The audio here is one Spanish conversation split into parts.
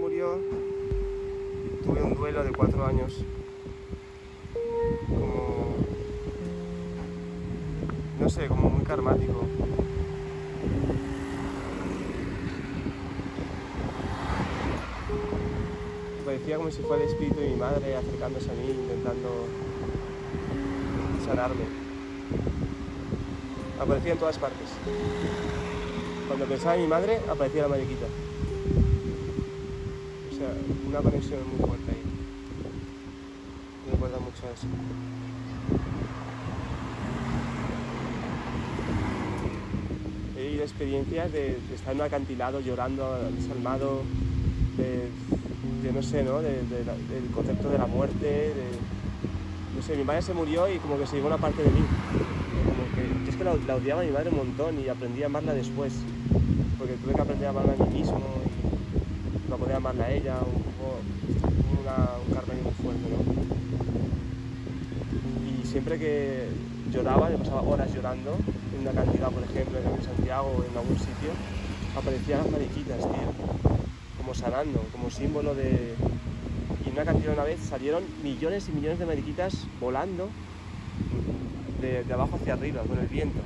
murió, tuve un duelo de cuatro años. Como. No sé, como muy karmático. Parecía como si fuera el espíritu de mi madre acercándose a mí, intentando sanarme. Aparecía en todas partes. Cuando pensaba en mi madre, aparecía la mariquita. Una conexión muy fuerte ahí. Me recuerda mucho a eso. He vivido experiencias de, estar en un acantilado llorando, desalmado, de, de no sé, ¿no? Del concepto de la muerte, de, no sé, mi madre se murió y como que se llevó una parte de mí. Como que, es que la, odiaba a mi madre un montón y aprendí a amarla después. Porque tuve que aprender a amarla a mí mismo para poder amarla a ella, un poco una- un ahí muy fuerte, ¿no? Y siempre que lloraba, me pasaba horas llorando, en una cantidad, por ejemplo, en Santiago o en algún sitio, aparecían las mariquitas, tío como sanando, como símbolo de... Y en una cantidad una vez salieron millones y millones de mariquitas volando de, de abajo hacia arriba, con el viento.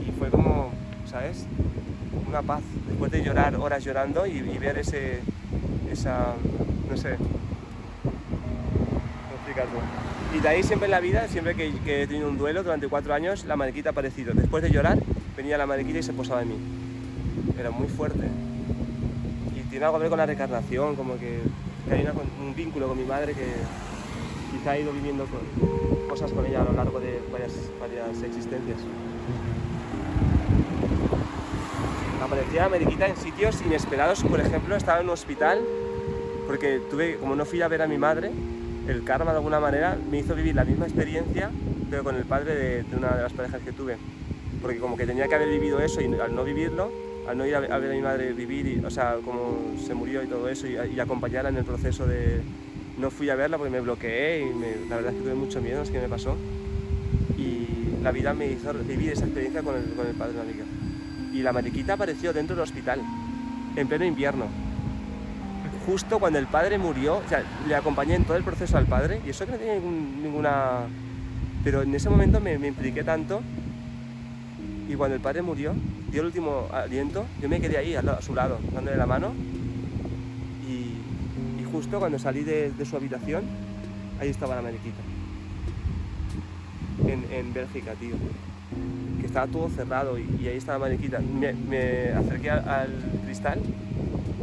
Y fue como, ¿sabes? Una paz, después de llorar horas llorando y, ver ese, esa, no sé, ¿cómo explicarlo? Y de ahí siempre en la vida, siempre que, he tenido un duelo durante cuatro años, la mariquita ha aparecido. Después de llorar, venía la mariquita y se posaba en mí. Era muy fuerte y tiene algo que ver con la reencarnación, como que, hay un vínculo con mi madre que quizá he ido viviendo con- cosas con ella a lo largo de varias, varias existencias. Aparecía mariquita en sitios inesperados, por ejemplo, estaba en un hospital, porque tuve, como no fui a ver a mi madre, el karma de alguna manera me hizo vivir la misma experiencia, pero con el padre de, de una de las parejas que tuve. Porque como que tenía que haber vivido eso y al no vivirlo, al no ir a ver a, mi madre vivir, y, o sea, como se murió y todo eso, y, y acompañarla en el proceso de... No fui a verla porque me bloqueé y me- la verdad es que tuve mucho miedo, sé qué me pasó. Y la vida me hizo vivir esa experiencia con el, con el padre de una amiga. Y la mariquita apareció dentro del hospital, en pleno invierno. Justo cuando el padre murió, o sea, le acompañé en todo el proceso al padre, y eso que no tenía ninguna... Pero en ese momento me, impliqué tanto y cuando el padre murió, dio el último aliento, yo me quedé ahí a su lado, dándole la mano. Y, y justo cuando salí de, de su habitación, ahí estaba la mariquita. En, en Bélgica, tío. Que estaba todo cerrado y, ahí estaba la mariquita. Me, acerqué al, al cristal,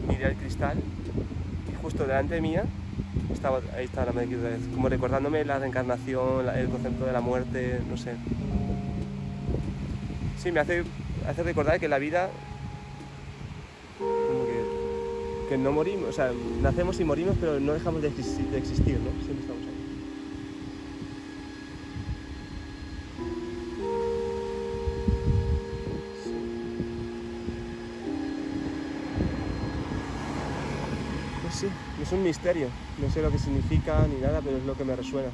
miré al cristal y justo delante mía estaba, ahí estaba la mariquita. Como recordándome la reencarnación, el concepto de la muerte, no sé. Sí, me hace, hace recordar que la vida. que, no morimos, o sea, nacemos y morimos, pero no dejamos de, exis- de existir, ¿no? Siempre estamos ahí. Es un misterio. No sé lo que significa ni nada, pero es lo que me resuena.